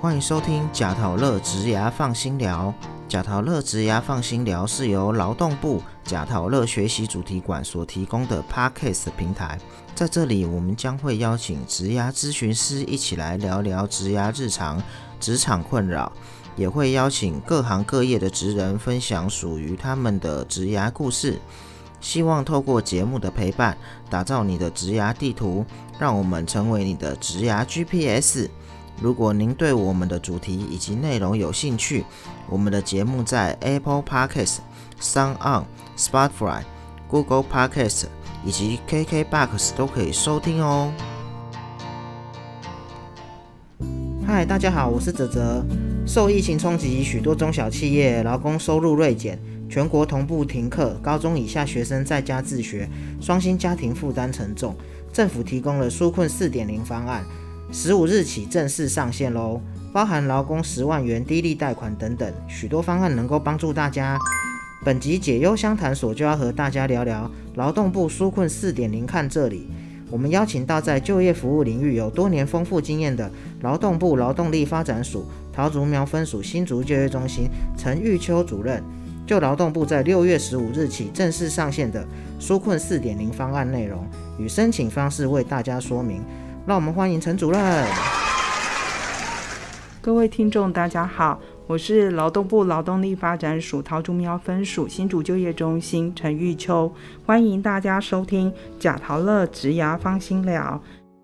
欢迎收听贾陶乐植牙放心聊。贾陶乐植牙放心聊是由劳动部贾陶乐学习主题馆所提供的 Podcast 平台，在这里我们将会邀请植牙咨询师一起来聊聊植牙日常、职场困扰，也会邀请各行各业的职人分享属于他们的植牙故事。希望透过节目的陪伴，打造你的职涯地图，让我们成为你的职涯 GPS。如果您对我们的主题以及内容有兴趣，我们的节目在 Apple Podcasts、Sound On、Spotify、Google Podcasts 以及 KKBox 都可以收听哦。嗨，大家好，我是泽泽。受疫情冲击，许多中小企业劳工收入锐减，全国同步停课，高中以下学生在家自学，双薪家庭负担沉重。政府提供了纾困四点零方案。十五日起正式上线喽，包含劳工十万元低利贷款等等，许多方案能够帮助大家。本集解忧相谈所就要和大家聊聊劳动部纾困四点零。看这里，我们邀请到在就业服务领域有多年丰富经验的劳动部劳动力发展署桃竹苗分署新竹就业中心陈玉秋主任，就劳动部在六月十五日起正式上线的纾困四点零方案内容与申请方式为大家说明。让我们欢迎陈主任。各位听众，大家好，我是劳动部劳动力发展署桃竹苗分署新竹就业中心陈玉秋，欢迎大家收听贾陶乐植牙放心聊。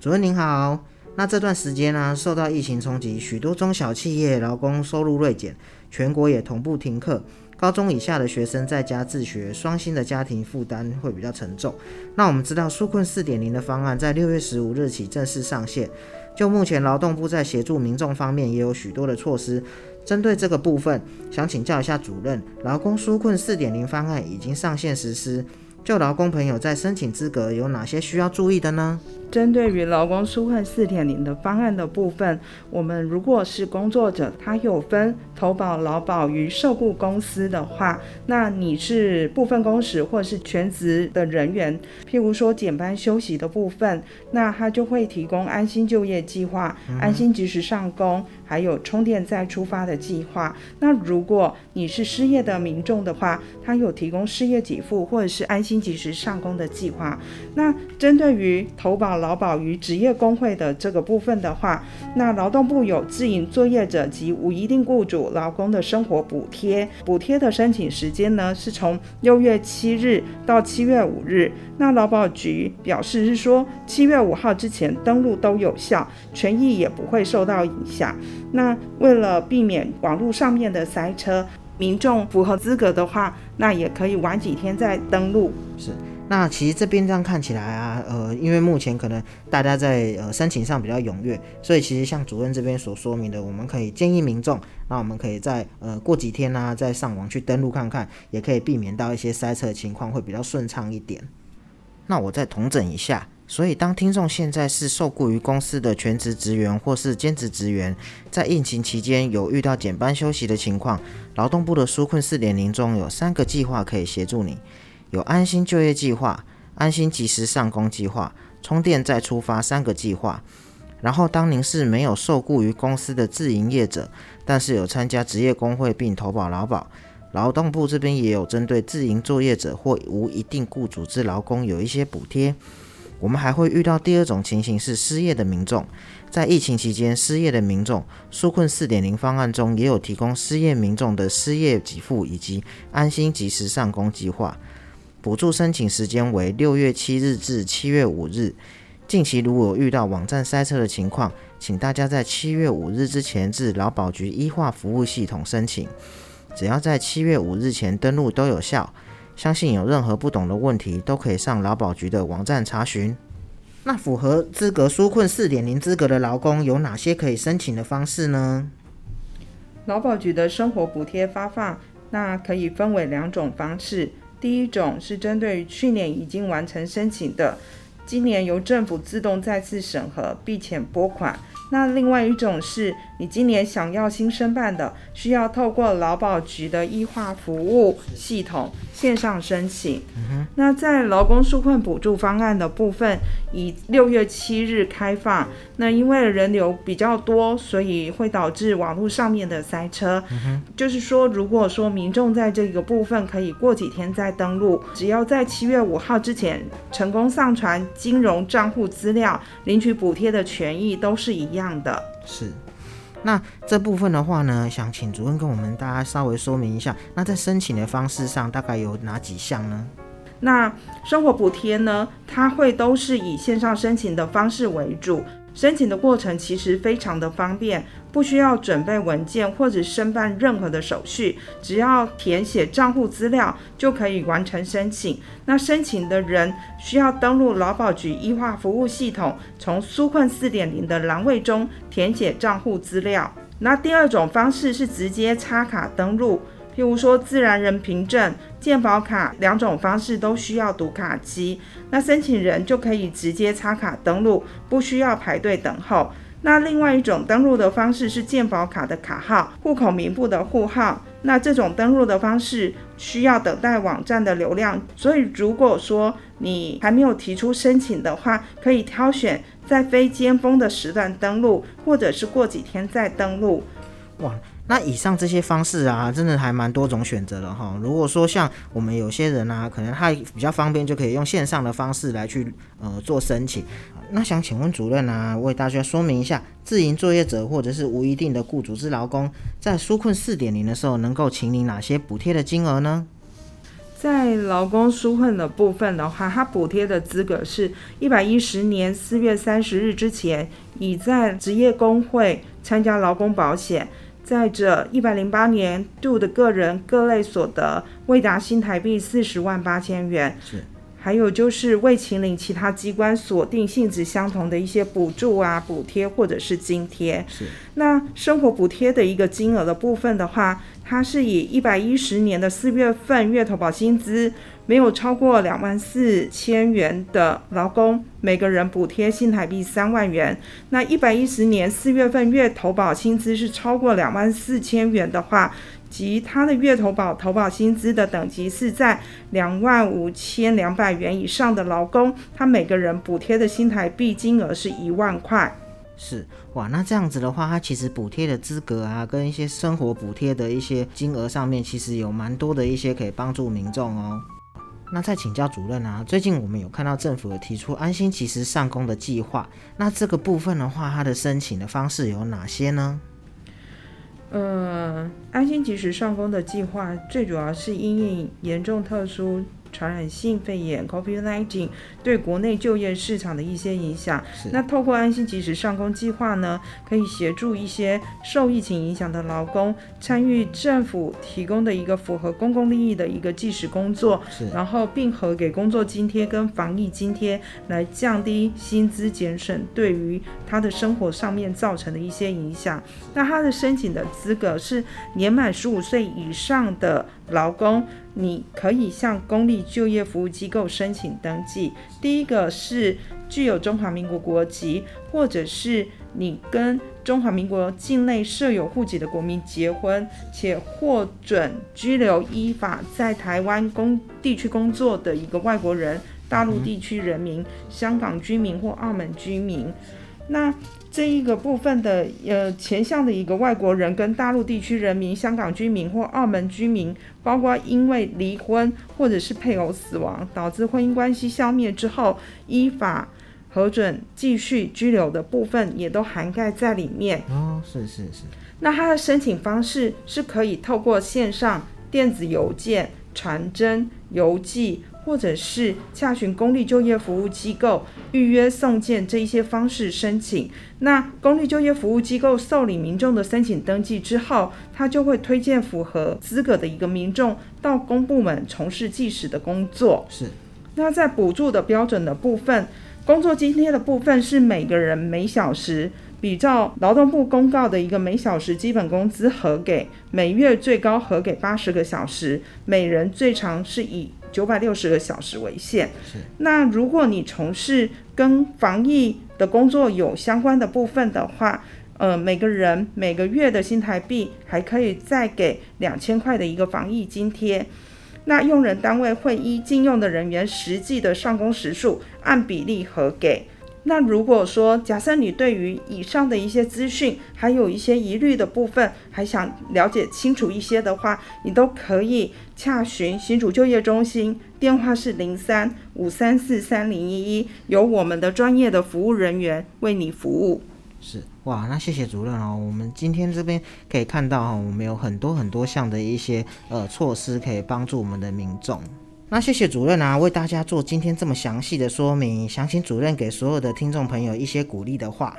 主任您好，那这段时间呢，受到疫情冲击，许多中小企业劳工收入锐减，全国也同步停课。高中以下的学生在家自学，双薪的家庭负担会比较沉重。那我们知道纾困四点零的方案在六月十五日起正式上线。就目前劳动部在协助民众方面也有许多的措施。针对这个部分，想请教一下主任，劳工纾困四点零方案已经上线实施，就劳工朋友在申请资格有哪些需要注意的呢？针对于劳工纾困四点零的方案的部分，我们如果是工作者，他有分投保劳保与受雇公司的话，那你是部分工时或者是全职的人员，譬如说减班休息的部分，那他就会提供安心就业计划、安心及时上工，还有充电再出发的计划。那如果你是失业的民众的话，他有提供失业给付或者是安心及时上工的计划。那针对于投保劳保与职业工会的这个部分的话，那劳动部有自营作业者及无一定雇主劳工的生活补贴，补贴的申请时间呢是从六月七日到七月五日。那劳保局表示是说，七月五号之前登录都有效，权益也不会受到影响。那为了避免网络上面的塞车，民众符合资格的话，那也可以晚几天再登录。是。那其实这边这样看起来啊，呃，因为目前可能大家在呃申请上比较踊跃，所以其实像主任这边所说明的，我们可以建议民众，那我们可以在呃过几天呢再上网去登录看看，也可以避免到一些塞车情况，会比较顺畅一点。那我再统整一下，所以当听众现在是受雇于公司的全职职员或是兼职职员，在疫情期间有遇到减班休息的情况，劳动部的纾困四点零中有三个计划可以协助你。有安心就业计划、安心及时上工计划、充电再出发三个计划。然后，当您是没有受雇于公司的自营业者，但是有参加职业工会并投保劳保，劳动部这边也有针对自营作业者或无一定雇主之劳工有一些补贴。我们还会遇到第二种情形是失业的民众，在疫情期间失业的民众，纾困四点零方案中也有提供失业民众的失业给付以及安心及时上工计划。补助申请时间为六月七日至七月五日。近期如果遇到网站塞车的情况，请大家在七月五日之前至劳保局医化服务系统申请。只要在七月五日前登录都有效。相信有任何不懂的问题，都可以上劳保局的网站查询。那符合资格纾困四点零资格的劳工有哪些可以申请的方式呢？劳保局的生活补贴发放，那可以分为两种方式。第一种是针对于去年已经完成申请的，今年由政府自动再次审核并且拨款，那另外一种是你今年想要新申办的，需要透过劳保局的医化服务系统线上申请。那在劳工纾困补助方案的部分，以六月七日开放。那因为人流比较多，所以会导致网络上面的塞车。就是说，如果说民众在这个部分可以过几天再登录，只要在七月五号之前成功上传金融账户资料，领取补贴的权益都是一样的。是。那这部分的话呢，想请主任跟我们大家稍微说明一下。那在申请的方式上，大概有哪几项呢？那生活补贴呢，它会都是以线上申请的方式为主。申请的过程其实非常的方便，不需要准备文件或者申办任何的手续，只要填写账户资料就可以完成申请。那申请的人需要登录劳保局医化服务系统，从纾困四点零的栏位中填写账户资料。那第二种方式是直接插卡登录。譬如说，自然人凭证、健保卡两种方式都需要读卡机，那申请人就可以直接插卡登录，不需要排队等候。那另外一种登录的方式是健保卡的卡号、户口名簿的户号，那这种登录的方式需要等待网站的流量。所以，如果说你还没有提出申请的话，可以挑选在非尖峰的时段登录，或者是过几天再登录。哇！那以上这些方式啊，真的还蛮多种选择的哈。如果说像我们有些人啊，可能他比较方便，就可以用线上的方式来去呃做申请。那想请问主任啊，为大家说明一下，自营作业者或者是无一定的雇主之劳工，在纾困四点零的时候，能够请领哪些补贴的金额呢？在劳工纾困的部分的话，它补贴的资格是一百一十年四月三十日之前，已在职业工会参加劳工保险。再者，一百零八年度的个人各类所得未达新台币四十万八千元，还有就是为秦岭其他机关锁定性质相同的一些补助啊、补贴或者是津贴，是。那生活补贴的一个金额的部分的话，它是以一百一十年的四月份月投保薪资。没有超过两万四千元的劳工，每个人补贴新台币三万元。那一百一十年四月份月投保薪资是超过两万四千元的话，及他的月投保投保薪资的等级是在两万五千两百元以上的劳工，他每个人补贴的新台币金额是一万块。是哇，那这样子的话，他其实补贴的资格啊，跟一些生活补贴的一些金额上面，其实有蛮多的一些可以帮助民众哦。那再请教主任啊，最近我们有看到政府有提出安心及时上工的计划，那这个部分的话，它的申请的方式有哪些呢？嗯，安心及时上工的计划最主要是因应严重特殊。传染性肺炎 （COVID-19） 对国内就业市场的一些影响。那透过安心及时上工计划呢，可以协助一些受疫情影响的劳工参与政府提供的一个符合公共利益的一个计时工作，然后并合给工作津贴跟防疫津贴，来降低薪资减省对于他的生活上面造成的一些影响。那他的申请的资格是年满十五岁以上的。劳工，你可以向公立就业服务机构申请登记。第一个是具有中华民国国籍，或者是你跟中华民国境内设有户籍的国民结婚，且获准居留依法在台湾工地区工作的一个外国人，大陆地区人民、香港居民或澳门居民。那这一个部分的呃前项的一个外国人跟大陆地区人民、香港居民或澳门居民，包括因为离婚或者是配偶死亡导致婚姻关系消灭之后，依法核准继续居留的部分，也都涵盖在里面。哦，是是是。那它的申请方式是可以透过线上、电子邮件、传真、邮寄。或者是洽询公立就业服务机构预约送件这一些方式申请，那公立就业服务机构受理民众的申请登记之后，他就会推荐符合资格的一个民众到公部门从事计时的工作。是，那在补助的标准的部分，工作津贴的部分是每个人每小时。比照劳动部公告的一个每小时基本工资核给，每月最高核给八十个小时，每人最长是以九百六十个小时为限。是。那如果你从事跟防疫的工作有相关的部分的话，呃，每个人每个月的新台币还可以再给两千块的一个防疫津贴。那用人单位会依禁用的人员实际的上工时数按比例核给。那如果说假设你对于以上的一些资讯还有一些疑虑的部分，还想了解清楚一些的话，你都可以洽询新主就业中心，电话是零三五三四三零一一，由我们的专业的服务人员为你服务。是哇，那谢谢主任哦。我们今天这边可以看到哈，我们有很多很多项的一些呃措施可以帮助我们的民众。那谢谢主任啊，为大家做今天这么详细的说明，想请主任给所有的听众朋友一些鼓励的话。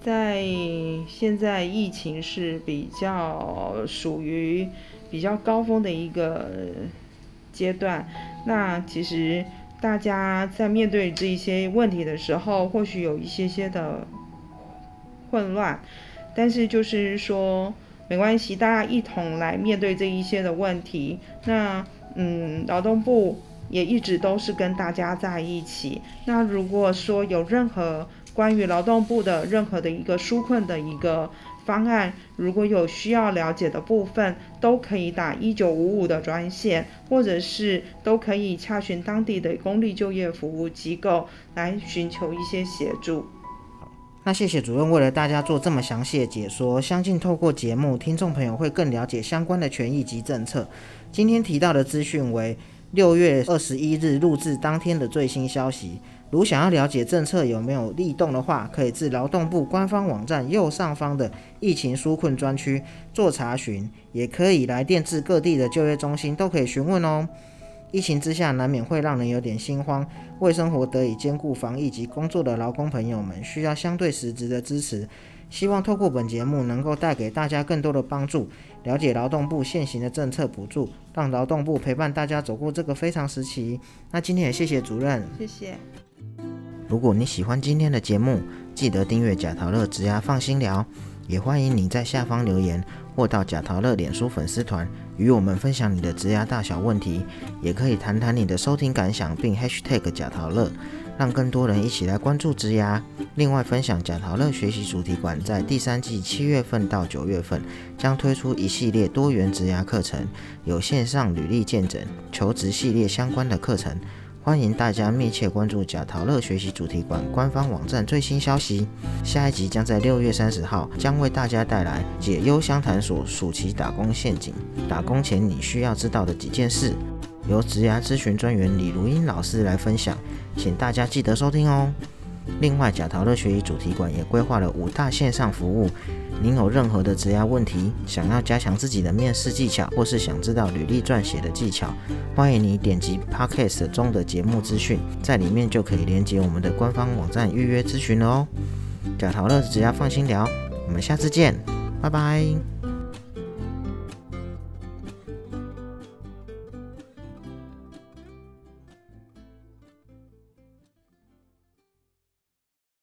在现在疫情是比较属于比较高峰的一个阶段，那其实大家在面对这一些问题的时候，或许有一些些的混乱，但是就是说没关系，大家一同来面对这一些的问题。那嗯，劳动部也一直都是跟大家在一起。那如果说有任何关于劳动部的任何的一个纾困的一个方案，如果有需要了解的部分，都可以打一九五五的专线，或者是都可以洽询当地的公立就业服务机构来寻求一些协助。那谢谢主任为了大家做这么详细的解说，相信透过节目，听众朋友会更了解相关的权益及政策。今天提到的资讯为六月二十一日录制当天的最新消息。如想要了解政策有没有立动的话，可以至劳动部官方网站右上方的疫情纾困专区做查询，也可以来电至各地的就业中心都可以询问哦。疫情之下，难免会让人有点心慌。为生活得以兼顾防疫及工作的劳工朋友们，需要相对实质的支持。希望透过本节目，能够带给大家更多的帮助，了解劳动部现行的政策补助，让劳动部陪伴大家走过这个非常时期。那今天也谢谢主任，谢谢。如果你喜欢今天的节目，记得订阅贾陶乐直牙放心聊，也欢迎你在下方留言。或到贾陶乐脸书粉丝团与我们分享你的职涯大小问题，也可以谈谈你的收听感想，并 #hashtag 贾陶乐，让更多人一起来关注职涯。另外，分享贾陶乐学习主题馆在第三季七月份到九月份将推出一系列多元职涯课程，有线上履历见诊、求职系列相关的课程。欢迎大家密切关注贾陶乐学习主题馆官方网站最新消息。下一集将在六月三十号，将为大家带来解忧相谈所暑期打工陷阱，打工前你需要知道的几件事，由职涯咨询专员李如英老师来分享，请大家记得收听哦。另外，贾陶乐学习主题馆也规划了五大线上服务。您有任何的职涯问题，想要加强自己的面试技巧，或是想知道履历撰写的技巧，欢迎你点击 Podcast 中的节目资讯，在里面就可以连接我们的官方网站预约咨询了哦。贾陶乐职涯放心聊，我们下次见，拜拜。